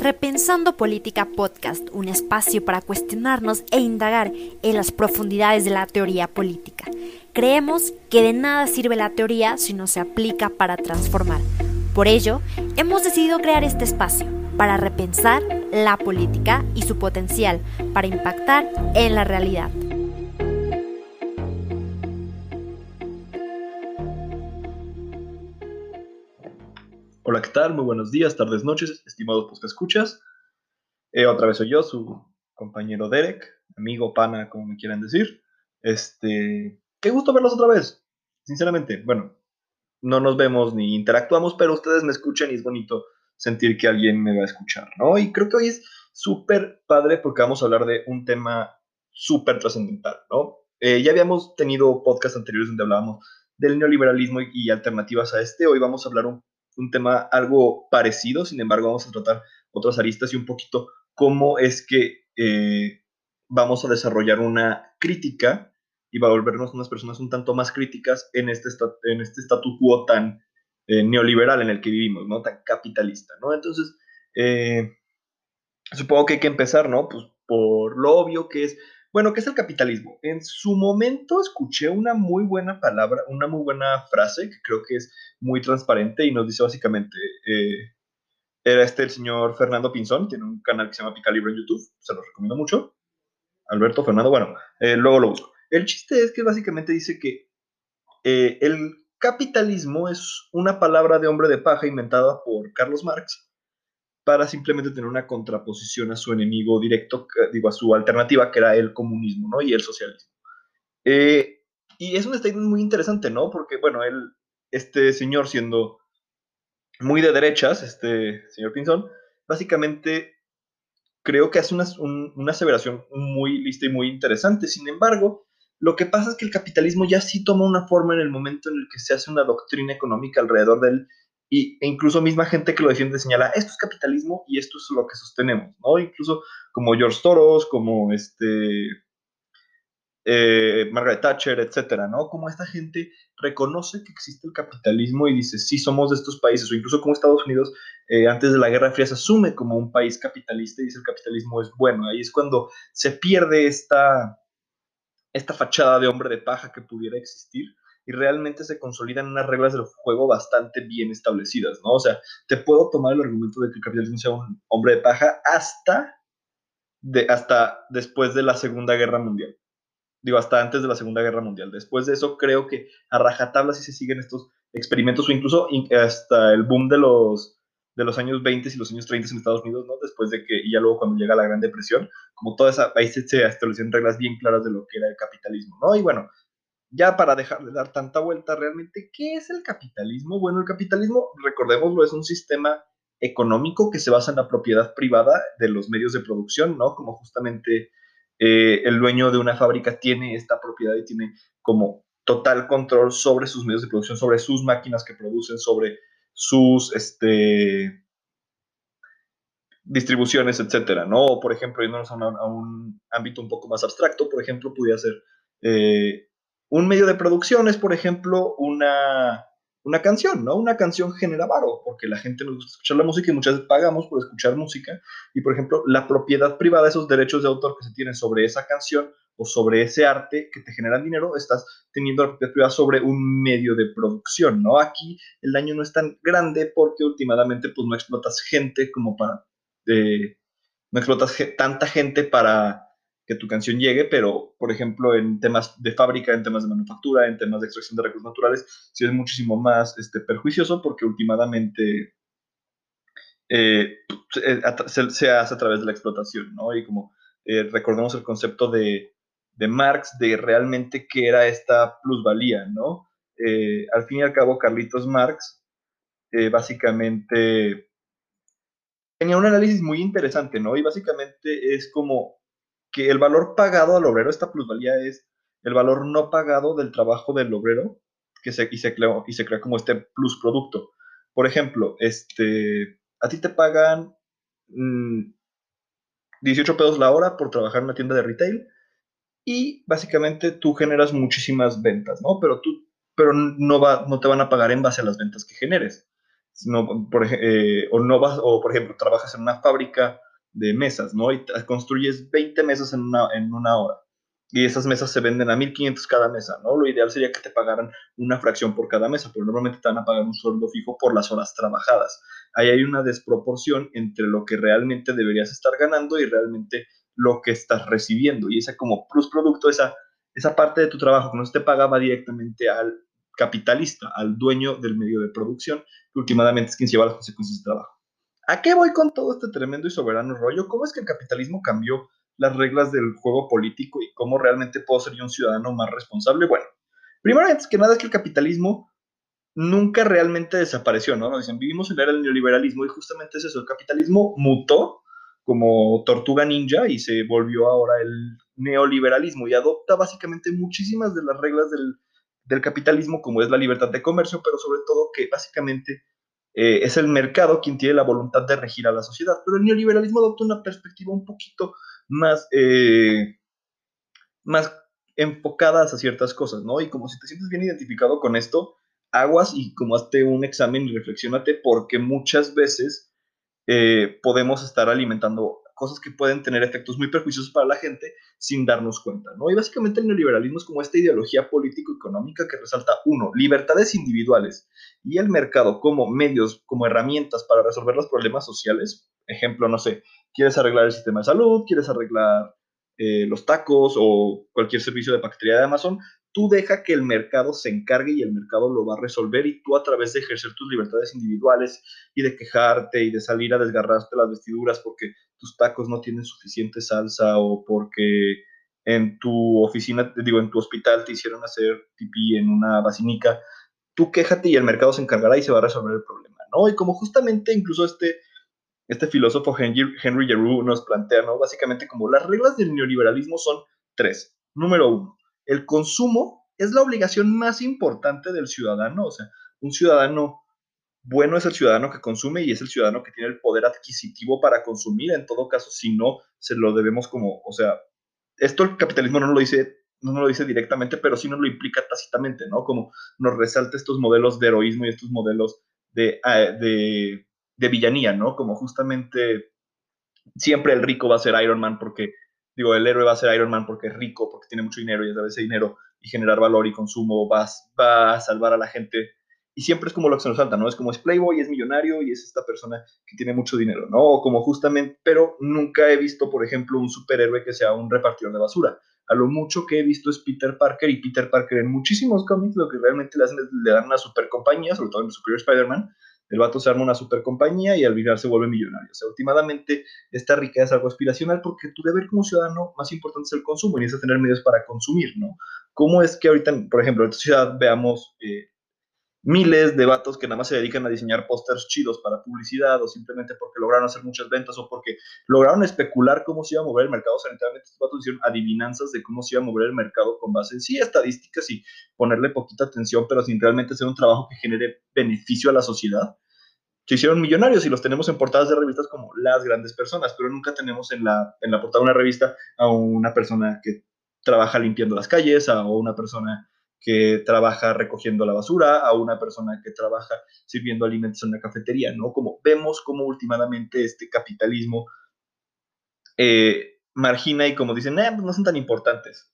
Repensando Política Podcast, un espacio para cuestionarnos e indagar en las profundidades de la teoría política. Creemos que de nada sirve la teoría si no se aplica para transformar. Por ello, hemos decidido crear este espacio para repensar la política y su potencial para impactar en la realidad. Hola, ¿qué tal? Muy buenos días, tardes, noches, estimados que escuchas. Eh, otra vez soy yo, su compañero Derek, amigo, pana, como me quieran decir. Este, qué gusto verlos otra vez, sinceramente. Bueno, no nos vemos ni interactuamos, pero ustedes me escuchan y es bonito sentir que alguien me va a escuchar, ¿no? Y creo que hoy es súper padre porque vamos a hablar de un tema súper trascendental, ¿no? Eh, ya habíamos tenido podcasts anteriores donde hablábamos del neoliberalismo y, y alternativas a este. Hoy vamos a hablar un un tema algo parecido, sin embargo vamos a tratar otras aristas y un poquito cómo es que eh, vamos a desarrollar una crítica y va a volvernos unas personas un tanto más críticas en este, en este statu quo tan eh, neoliberal en el que vivimos, ¿no? Tan capitalista, ¿no? Entonces, eh, supongo que hay que empezar, ¿no? Pues por lo obvio que es bueno, ¿qué es el capitalismo? En su momento escuché una muy buena palabra, una muy buena frase que creo que es muy transparente y nos dice básicamente, eh, era este el señor Fernando Pinzón, tiene un canal que se llama Pica Libre en YouTube, se lo recomiendo mucho. Alberto Fernando, bueno, eh, luego lo busco. El chiste es que básicamente dice que eh, el capitalismo es una palabra de hombre de paja inventada por Carlos Marx para simplemente tener una contraposición a su enemigo directo, digo, a su alternativa, que era el comunismo, ¿no? Y el socialismo. Eh, y es un statement muy interesante, ¿no? Porque, bueno, él, este señor siendo muy de derechas, este señor Pinzón, básicamente creo que hace una, una aseveración muy lista y muy interesante. Sin embargo, lo que pasa es que el capitalismo ya sí toma una forma en el momento en el que se hace una doctrina económica alrededor del y, e incluso misma gente que lo defiende señala, esto es capitalismo y esto es lo que sostenemos, ¿no? Incluso como George Soros, como este, eh, Margaret Thatcher, etcétera, ¿no? Como esta gente reconoce que existe el capitalismo y dice, sí, somos de estos países, o incluso como Estados Unidos, eh, antes de la Guerra Fría, se asume como un país capitalista y dice el capitalismo es bueno. Ahí es cuando se pierde esta, esta fachada de hombre de paja que pudiera existir y realmente se consolidan unas reglas del juego bastante bien establecidas, ¿no? O sea, te puedo tomar el argumento de que el capitalismo sea un hombre de paja hasta, de, hasta después de la Segunda Guerra Mundial. Digo, hasta antes de la Segunda Guerra Mundial. Después de eso, creo que a rajatabla sí se siguen estos experimentos o incluso hasta el boom de los, de los años 20 y los años 30 en Estados Unidos, ¿no? Después de que, y ya luego cuando llega la Gran Depresión, como toda esa, ahí se, establecieron reglas bien claras de lo que era el capitalismo, ¿no? Y bueno, ya para dejar de dar tanta vuelta, realmente, ¿qué es el capitalismo? Bueno, el capitalismo, recordémoslo, es un sistema económico que se basa en la propiedad privada de los medios de producción, ¿no? Como justamente eh, el dueño de una fábrica tiene esta propiedad y tiene como total control sobre sus medios de producción, sobre sus máquinas que producen, sobre sus este, distribuciones, etcétera, ¿no? por ejemplo, yéndonos a, a, un ámbito un poco más abstracto, por ejemplo, pudiera ser eh, un medio de producción es, por ejemplo, una, una canción, ¿no? Una canción genera varo, porque la gente nos gusta escuchar la música y muchas veces pagamos por escuchar música. Y, por ejemplo, la propiedad privada, esos derechos de autor que se tienen sobre esa canción o sobre ese arte que te generan dinero, estás teniendo la propiedad privada sobre un medio de producción, ¿no? Aquí el daño no es tan grande porque últimamente pues no explotas gente como para... Eh, no explotas tanta gente para que tu canción llegue, pero por ejemplo en temas de fábrica, en temas de manufactura, en temas de extracción de recursos naturales, sí es muchísimo más este, perjuicioso porque últimamente eh, se, hace a través de la explotación, ¿no? Y como eh, recordemos el concepto de, de, Marx de realmente qué era esta plusvalía, ¿no? Eh, al fin y al cabo, Carlitos Marx básicamente tenía un análisis muy interesante, ¿no? Y básicamente es como que el valor pagado al obrero, esta plusvalía es el valor no pagado del trabajo del obrero que se, y, se crea, y se crea como este plus producto. Por ejemplo, este, a ti te pagan 18 mm, pesos la hora por trabajar en una tienda de retail y básicamente tú generas muchísimas ventas, ¿no? Pero tú pero no, va, no te van a pagar en base a las ventas que generes. no, por, eh, o no vas, o por ejemplo, trabajas en una fábrica de mesas, ¿no? Y construyes 20 mesas en una, en una hora. Y esas mesas se venden a 1500 cada mesa, ¿no? Lo ideal sería que te pagaran una fracción por cada mesa, pero normalmente te van a pagar un sueldo fijo por las horas trabajadas. Ahí hay una desproporción entre lo que realmente deberías estar ganando y realmente lo que estás recibiendo. Y ese como plus producto, esa, esa parte de tu trabajo que no se te pagaba directamente al capitalista, al dueño del medio de producción, que últimamente es quien lleva las consecuencias del trabajo. ¿A qué voy con todo este tremendo y soberano rollo? ¿Cómo es que el capitalismo cambió las reglas del juego político y cómo realmente puedo ser yo un ciudadano más responsable? Bueno, primero, antes que nada, es que el capitalismo nunca realmente desapareció, ¿no? Nos dicen, vivimos en la era del neoliberalismo y justamente es eso, el capitalismo mutó como tortuga ninja y se volvió ahora el neoliberalismo y adopta básicamente muchísimas de las reglas del, del capitalismo, como es la libertad de comercio, pero sobre todo que básicamente eh, es el mercado quien tiene la voluntad de regir a la sociedad. Pero el neoliberalismo adopta una perspectiva un poquito más, eh, más enfocada a ciertas cosas, ¿no? Y como si te sientes bien identificado con esto, aguas y como hazte un examen y reflexionate porque muchas veces eh, podemos estar alimentando cosas que pueden tener efectos muy perjuiciosos para la gente sin darnos cuenta, ¿no? Y básicamente el neoliberalismo es como esta ideología político-económica que resalta, uno, libertades individuales y el mercado como medios, como herramientas para resolver los problemas sociales. Ejemplo, no sé, quieres arreglar el sistema de salud, quieres arreglar eh, los tacos o cualquier servicio de paquetería de Amazon, tú deja que el mercado se encargue y el mercado lo va a resolver y tú a través de ejercer tus libertades individuales y de quejarte y de salir a desgarrarte las vestiduras porque tus tacos no tienen suficiente salsa o porque en tu oficina, digo, en tu hospital te hicieron hacer pipí en una basinica, tú quéjate y el mercado se encargará y se va a resolver el problema, ¿no? Y como justamente incluso este, este filósofo Henry, Henry nos plantea, ¿no? Básicamente como las reglas del neoliberalismo son tres. Número uno, el consumo es la obligación más importante del ciudadano. O sea, un ciudadano bueno es el ciudadano que consume y es el ciudadano que tiene el poder adquisitivo para consumir. En todo caso, si no, se lo debemos como, o sea, esto el capitalismo no lo dice, no lo dice directamente, pero sí nos lo implica tácitamente, ¿no? Como nos resalta estos modelos de heroísmo y estos modelos de, ah, de villanía, ¿no? Como justamente siempre el rico va a ser Iron Man porque digo, el héroe va a ser Iron Man porque es rico, porque tiene mucho dinero y a través de ese dinero y generar valor y consumo va, va a salvar a la gente. Y siempre es como lo que se nos salta, ¿no? Es como es Playboy, es millonario y es esta persona que tiene mucho dinero, ¿no? O como justamente, pero nunca he visto, por ejemplo, un superhéroe que sea un repartidor de basura. A lo mucho que he visto es Peter Parker y Peter Parker en muchísimos cómics lo que realmente le hacen le dan una super compañía, sobre todo en el Superior Spider-Man, el vato se arma una super compañía y al final se vuelve millonario. O sea, últimamente esta riqueza es algo aspiracional porque tu deber como ciudadano más importante es el consumo y necesitas tener medios para consumir, ¿no? ¿Cómo es que ahorita, por ejemplo, en esta ciudad veamos eh, miles de vatos que nada más se dedican a diseñar pósters chidos para publicidad o simplemente porque lograron hacer muchas ventas o porque lograron especular cómo se iba a mover el mercado. sanitariamente estos vatos hicieron adivinanzas de cómo se iba a mover el mercado con base en sí estadísticas y ponerle poquita atención, pero sin realmente hacer un trabajo que genere beneficio a la sociedad. Se hicieron millonarios y los tenemos en portadas de revistas como las grandes personas, pero nunca tenemos en la, en la portada de una revista a una persona que trabaja limpiando las calles, a una persona que trabaja recogiendo la basura, a una persona que trabaja sirviendo alimentos en la cafetería, ¿no? Como vemos como últimamente este capitalismo eh, margina y como dicen, eh, pues no son tan importantes.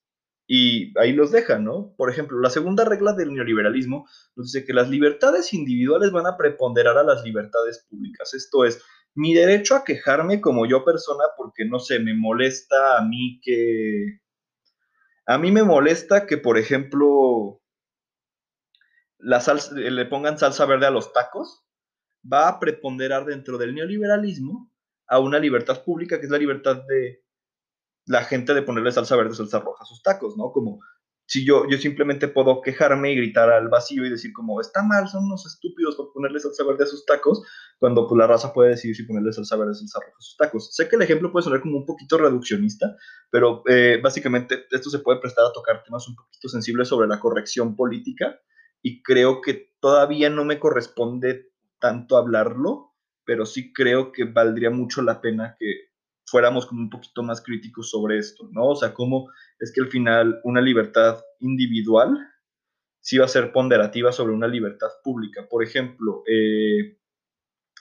Y ahí los dejan, ¿no? Por ejemplo, la segunda regla del neoliberalismo nos dice que las libertades individuales van a preponderar a las libertades públicas. Esto es, mi derecho a quejarme como yo persona porque, no sé, me molesta a mí que a mí me molesta que, por ejemplo, la salsa, le pongan salsa verde a los tacos, va a preponderar dentro del neoliberalismo a una libertad pública, que es la libertad de la gente de ponerle salsa verde salsa roja a sus tacos, ¿no? Como si yo, yo simplemente puedo quejarme y gritar al vacío y decir como, está mal, son unos estúpidos por ponerle salsa verde a sus tacos, cuando pues, la raza puede decidir si ponerle salsa verde o salsa roja a sus tacos. Sé que el ejemplo puede sonar como un poquito reduccionista, pero eh, básicamente esto se puede prestar a tocar temas un poquito sensibles sobre la corrección política y creo que todavía no me corresponde tanto hablarlo, pero sí creo que valdría mucho la pena que fuéramos como un poquito más críticos sobre esto, ¿no? O sea, cómo es que al final una libertad individual sí va a ser ponderativa sobre una libertad pública. Por ejemplo, eh,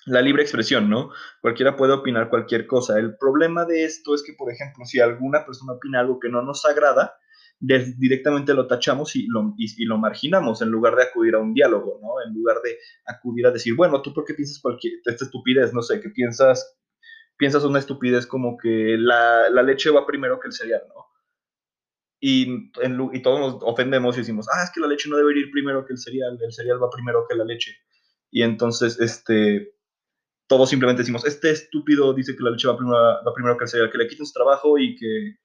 la libre expresión, ¿no? Cualquiera puede opinar cualquier cosa. El problema de esto es que, por ejemplo, si alguna persona opina algo que no nos agrada, directamente lo tachamos y lo, y, lo, marginamos en lugar de acudir a un diálogo, ¿no? En lugar de acudir a decir, bueno, ¿tú por qué piensas cualquier, esta estupidez? No sé, que piensas, piensas una estupidez como que la, la leche va primero que el cereal, ¿no? Y, y, todos nos ofendemos y decimos, ah, es que la leche no debe ir primero que el cereal, el cereal va primero que la leche. Y entonces, este, todos simplemente decimos, este estúpido dice que la leche va primero, va primero que el cereal, que le quiten su trabajo y que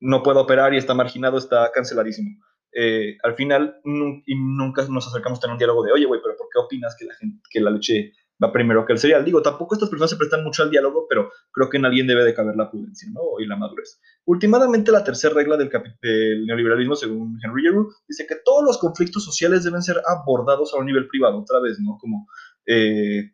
no puede operar y está marginado, está canceladísimo. Eh, al final, y nunca nos acercamos a tener un diálogo de, oye, güey, pero ¿por qué opinas que la, gente, que la leche va primero que el cereal? Digo, tampoco estas personas se prestan mucho al diálogo, pero creo que en alguien debe de caber la prudencia, ¿no? Y la madurez. Últimamente, la tercera regla del, neoliberalismo, según Henry Giroux, dice que todos los conflictos sociales deben ser abordados a un nivel privado, otra vez, ¿no? Como... Eh,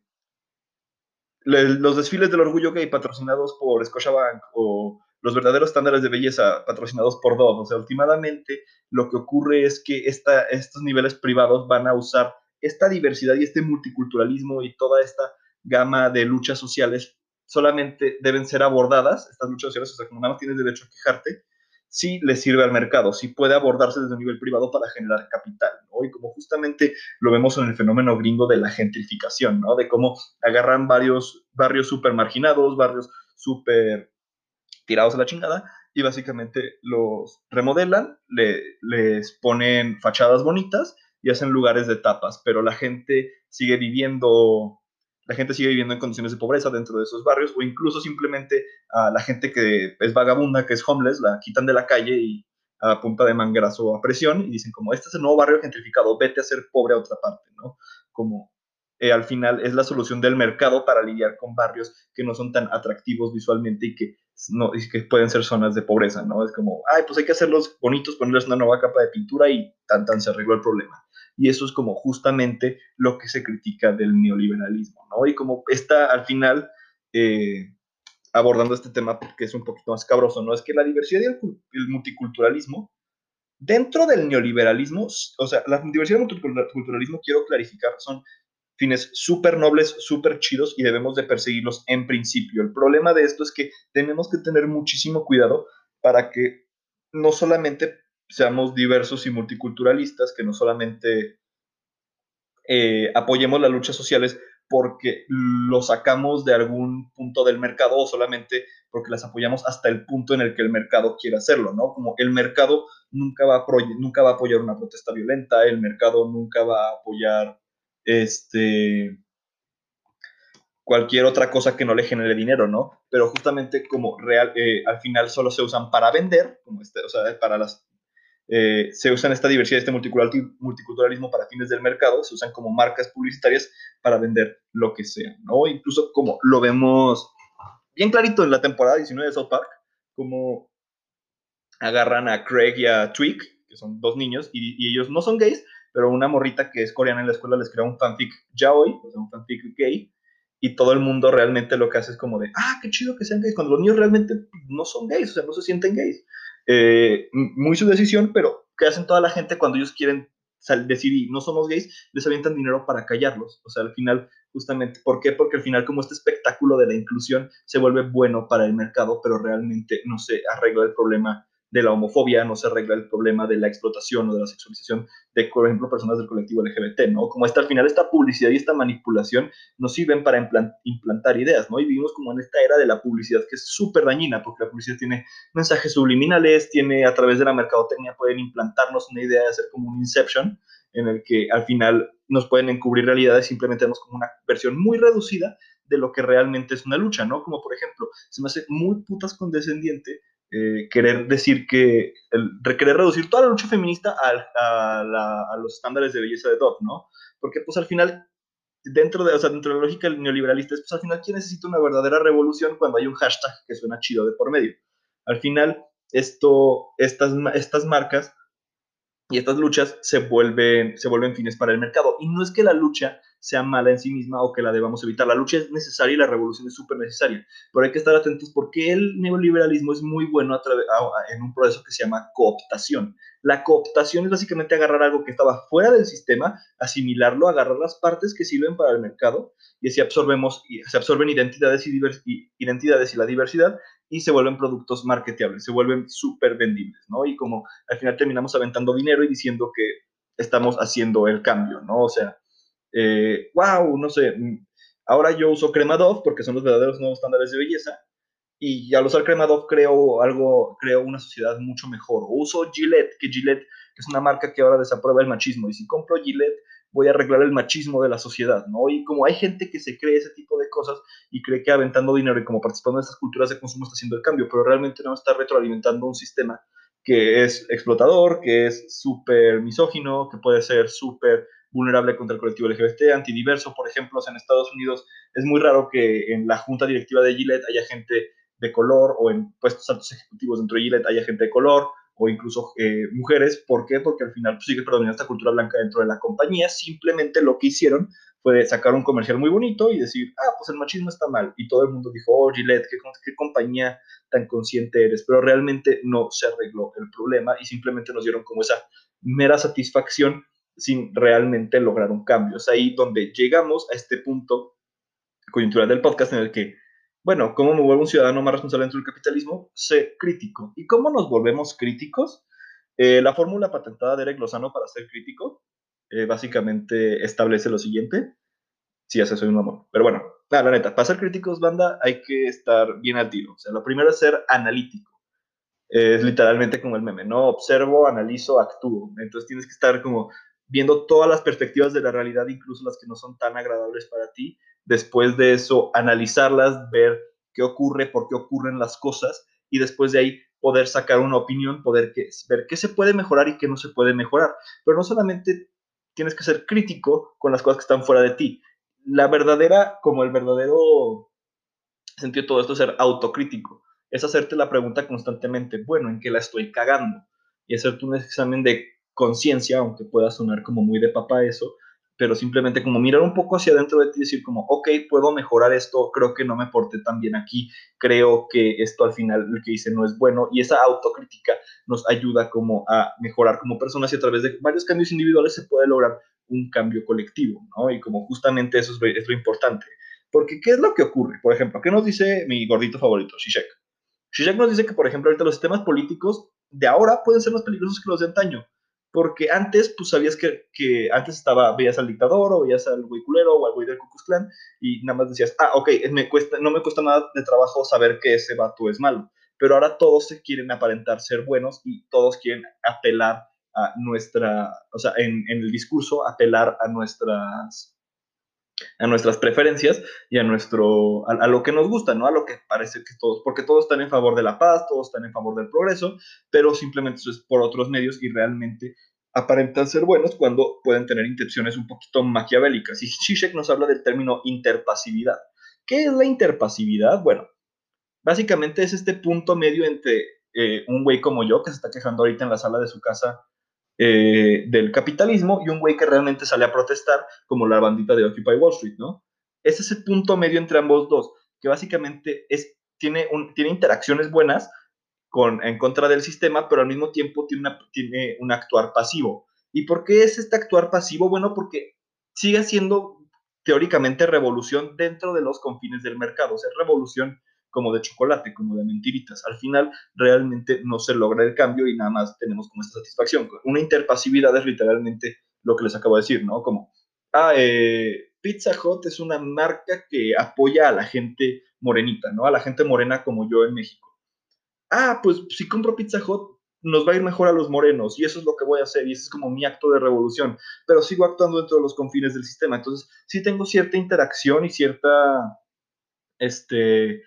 los desfiles del orgullo gay patrocinados por Scotiabank o los verdaderos estándares de belleza patrocinados por Dove. O sea, últimamente lo que ocurre es que estos niveles privados van a usar esta diversidad y este multiculturalismo y toda esta gama de luchas sociales solamente deben ser abordadas, estas luchas sociales, o sea, como nada más tienes derecho a quejarte, si le sirve al mercado, si puede abordarse desde un nivel privado para generar capital, ¿no? Y como justamente lo vemos en el fenómeno gringo de la gentrificación, ¿no? De cómo agarran varios barrios súper marginados, barrios súper tirados a la chingada y básicamente los remodelan, le, les ponen fachadas bonitas y hacen lugares de tapas, pero la gente sigue viviendo la gente sigue viviendo en condiciones de pobreza dentro de esos barrios o incluso simplemente a la gente que es vagabunda, que es homeless, la quitan de la calle y a punta de mangrazo a presión y dicen como este es el nuevo barrio gentrificado, vete a ser pobre a otra parte, ¿no? Como eh, al final es la solución del mercado para lidiar con barrios que no son tan atractivos visualmente y que, no, y que pueden ser zonas de pobreza, ¿no? Es como, ay, pues hay que hacerlos bonitos, ponerles una nueva capa de pintura y tan tan se arregló el problema. Y eso es como justamente lo que se critica del neoliberalismo, ¿no? Y como está al final eh, abordando este tema que es un poquito más cabroso, ¿no? Es que la diversidad y el multiculturalismo dentro del neoliberalismo, o sea, la diversidad y el multiculturalismo, quiero clarificar, son fines súper nobles, súper chidos y debemos de perseguirlos en principio. El problema de esto es que tenemos que tener muchísimo cuidado para que no solamente seamos diversos y multiculturalistas, que no solamente eh, apoyemos las luchas sociales porque lo sacamos de algún punto del mercado o solamente porque las apoyamos hasta el punto en el que el mercado quiere hacerlo, ¿no? Como el mercado nunca va nunca va a apoyar una protesta violenta, el mercado nunca va a apoyar este, cualquier otra cosa que no le genere dinero, ¿no? Pero justamente como real, eh, al final solo se usan para vender, como este, o sea, para las, eh, se usan esta diversidad, este multiculturalismo para fines del mercado, se usan como marcas publicitarias para vender lo que sea, ¿no? Incluso como lo vemos bien clarito en la temporada 19 de South Park, como agarran a Craig y a Twig, que son dos niños, y, y ellos no son gays, pero una morrita que es coreana en la escuela les crea un fanfic yaoi, o sea, un fanfic gay, y todo el mundo realmente lo que hace es como de, ah, qué chido que sean gays, cuando los niños realmente no son gays, o sea, no se sienten gays. Eh, muy su decisión, pero ¿qué hacen toda la gente cuando ellos quieren decir no somos gays? Les avientan dinero para callarlos. O sea, al final, justamente, ¿por qué? Porque al final como este espectáculo de la inclusión se vuelve bueno para el mercado, pero realmente no se arregla el problema de la homofobia, no se arregla el problema de la explotación o de la sexualización de, por ejemplo, personas del colectivo LGBT, ¿no? Como esta, al final esta publicidad y esta manipulación nos sirven para implantar ideas, ¿no? Y vivimos como en esta era de la publicidad que es súper dañina, porque la publicidad tiene mensajes subliminales, tiene a través de la mercadotecnia, pueden implantarnos una idea de hacer como un inception, en el que al final nos pueden encubrir realidades, simplemente vemos como una versión muy reducida de lo que realmente es una lucha, ¿no? Como por ejemplo, se me hace muy putas condescendiente eh, querer decir que, el, querer reducir toda la lucha feminista a, a, los estándares de belleza de Dove, ¿no? Porque pues al final, dentro de, o sea, dentro de la lógica neoliberalista, pues al final, ¿quién necesita una verdadera revolución cuando hay un hashtag que suena chido de por medio? Al final, esto, estas, estas marcas y estas luchas se vuelven, se vuelven fines para el mercado. Y no es que la lucha sea mala en sí misma o que la debamos evitar. La lucha es necesaria y la revolución es súper necesaria, pero hay que estar atentos porque el neoliberalismo es muy bueno en un proceso que se llama cooptación. La cooptación es básicamente agarrar algo que estaba fuera del sistema, asimilarlo, agarrar las partes que sirven para el mercado y así absorbemos, se absorben identidades y, identidades y la diversidad y se vuelven productos marketeables, se vuelven súper vendibles, ¿no? Y como al final terminamos aventando dinero y diciendo que estamos haciendo el cambio, ¿no? O sea, wow, eh, no sé, mm, ahora yo uso crema Dove porque son los verdaderos nuevos estándares de belleza y al usar crema Dove creo algo, creo una sociedad mucho mejor. O uso Gillette, que Gillette es una marca que ahora desaprueba el machismo y si compro Gillette voy a arreglar el machismo de la sociedad, ¿no? Y como hay gente que se cree ese tipo de cosas y cree que aventando dinero y como participando en estas culturas de consumo está haciendo el cambio, pero realmente no está retroalimentando un sistema que es explotador, que es súper misógino, que puede ser súper vulnerable contra el colectivo LGBT, antidiverso, por ejemplo, en Estados Unidos es muy raro que en la junta directiva de Gillette haya gente de color o en puestos altos ejecutivos dentro de Gillette haya gente de color o incluso eh, mujeres. ¿Por qué? Porque al final pues, sigue predominando esta cultura blanca dentro de la compañía. Simplemente lo que hicieron fue sacar un comercial muy bonito y decir, ah, pues el machismo está mal. Y todo el mundo dijo, oh, Gillette, qué, qué compañía tan consciente eres. Pero realmente no se arregló el problema y simplemente nos dieron como esa mera satisfacción sin realmente lograr un cambio. Es ahí donde llegamos a este punto coyuntural del podcast en el que, bueno, ¿cómo me vuelvo un ciudadano más responsable dentro del capitalismo? Sé crítico. ¿Y cómo nos volvemos críticos? Eh, la fórmula patentada de Eric Lozano para ser crítico eh, básicamente establece lo siguiente. Sí, ya sé, soy un amor. Pero bueno, la neta, para ser críticos, banda, hay que estar bien al tiro. O sea, lo primero es ser analítico. es literalmente como el meme, ¿no? Observo, analizo, actúo. Entonces tienes que estar como viendo todas las perspectivas de la realidad, incluso las que no son tan agradables para ti. Después de eso, analizarlas, ver qué ocurre, por qué ocurren las cosas y después de ahí poder sacar una opinión, poder ver qué se puede mejorar y qué no se puede mejorar. Pero no solamente tienes que ser crítico con las cosas que están fuera de ti. La verdadera, como el verdadero sentido de todo esto es ser autocrítico. Es hacerte la pregunta constantemente, bueno, ¿en qué la estoy cagando? Y hacerte un examen de conciencia, aunque pueda sonar como muy de papá eso, pero simplemente como mirar un poco hacia adentro de ti y decir como, ok, puedo mejorar esto, creo que no me porté tan bien aquí, creo que esto al final lo que hice no es bueno y esa autocrítica nos ayuda como a mejorar como personas y a través de varios cambios individuales se puede lograr un cambio colectivo, ¿no? Y como justamente eso es, lo importante. Porque, ¿qué es lo que ocurre? Por ejemplo, ¿qué nos dice mi gordito favorito, Shishek? Shishek nos dice que, por ejemplo, ahorita los sistemas políticos de ahora pueden ser más peligrosos que los de antaño porque antes, pues sabías que, que, antes estaba, veías al dictador o veías al güey culero o al güey del Ku Klux y nada más decías, ah, ok, me cuesta, no me cuesta nada de trabajo saber que ese vato es malo. Pero ahora todos se quieren aparentar ser buenos y todos quieren apelar a nuestra, o sea, en el discurso, apelar a nuestras a nuestras preferencias y a nuestro a, lo que nos gusta, ¿no? A lo que parece que todos, porque todos están en favor de la paz, todos están en favor del progreso, pero simplemente eso es por otros medios y realmente aparentan ser buenos cuando pueden tener intenciones un poquito maquiavélicas. Y Zizek nos habla del término interpasividad. ¿Qué es la interpasividad? Bueno, básicamente es este punto medio entre eh, un güey como yo, que se está quejando ahorita en la sala de su casa eh, del capitalismo y un güey que realmente sale a protestar como la bandita de Occupy Wall Street, ¿no? Es ese punto medio entre ambos dos, que básicamente es, tiene, un, tiene interacciones buenas con, en contra del sistema, pero al mismo tiempo tiene, tiene un actuar pasivo. ¿Y por qué es este actuar pasivo? Bueno, porque sigue siendo teóricamente revolución dentro de los confines del mercado, o sea, revolución como de chocolate, como de mentiritas. Al final realmente no se logra el cambio y nada más tenemos como esta satisfacción. Una interpasividad es literalmente lo que les acabo de decir, ¿no? Como, ah, eh, Pizza Hut es una marca que apoya a la gente morenita, ¿no? A la gente morena como yo en México. Ah, pues si compro Pizza Hut, nos va a ir mejor a los morenos y eso es lo que voy a hacer y ese es como mi acto de revolución, pero sigo actuando dentro de los confines del sistema, entonces sí tengo cierta interacción y cierta, este,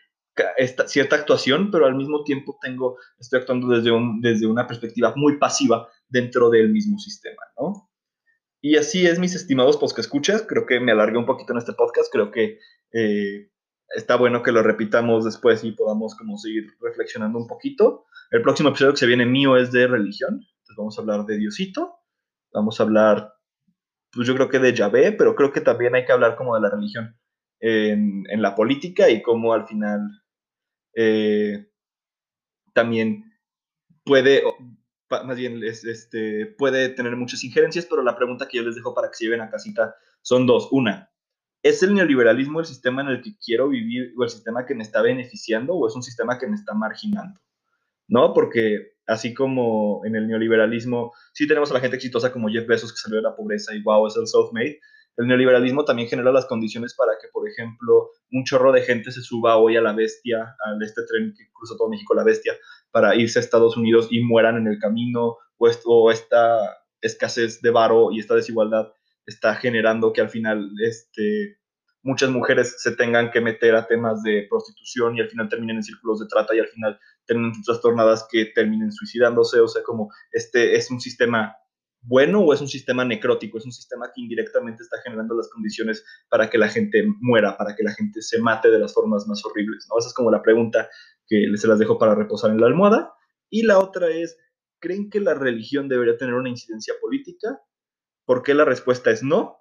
esta, cierta actuación, pero al mismo tiempo tengo, estoy actuando desde, un, desde una perspectiva muy pasiva dentro del mismo sistema, ¿no? Y así es, mis estimados pues que escuchas. Creo que me alargué un poquito en este podcast. Creo que eh, está bueno que lo repitamos después y podamos como seguir reflexionando un poquito. El próximo episodio que se viene mío es de religión. Entonces vamos a hablar de Diosito. Vamos a hablar pues yo creo que de Yahvé, pero creo que también hay que hablar como de la religión en, la política y cómo al final eh, también puede, más bien, este, puede tener muchas injerencias, pero la pregunta que yo les dejo para que se lleven a casita son dos. Una, ¿es el neoliberalismo el sistema en el que quiero vivir o el sistema que me está beneficiando o es un sistema que me está marginando? ¿No? Porque así como en el neoliberalismo, sí tenemos a la gente exitosa como Jeff Bezos que salió de la pobreza y wow, es el self-made. El neoliberalismo también genera las condiciones para que, por ejemplo, un chorro de gente se suba hoy a la bestia, a este tren que cruza todo México, la bestia, para irse a Estados Unidos y mueran en el camino, o, esta escasez de varo y esta desigualdad está generando que al final este, muchas mujeres se tengan que meter a temas de prostitución y al final terminen en círculos de trata y al final terminen trastornadas que terminen suicidándose, o sea, como este es un sistema bueno o es un sistema necrótico, es un sistema que indirectamente está generando las condiciones para que la gente muera, para que la gente se mate de las formas más horribles, ¿no? Esa es como la pregunta que se las dejo para reposar en la almohada. Y la otra es, ¿creen que la religión debería tener una incidencia política? ¿Por qué la respuesta es no?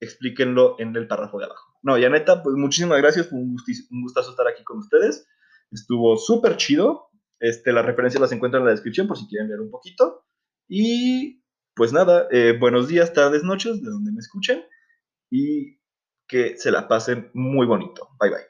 Explíquenlo en el párrafo de abajo. No, ya neta, pues muchísimas gracias, fue un, un gustazo estar aquí con ustedes. Estuvo súper chido. Este, las referencias las encuentran en la descripción por si quieren leer un poquito. Y pues nada, eh, buenos días, tardes, noches, de donde me escuchen. Y que se la pasen muy bonito. Bye bye.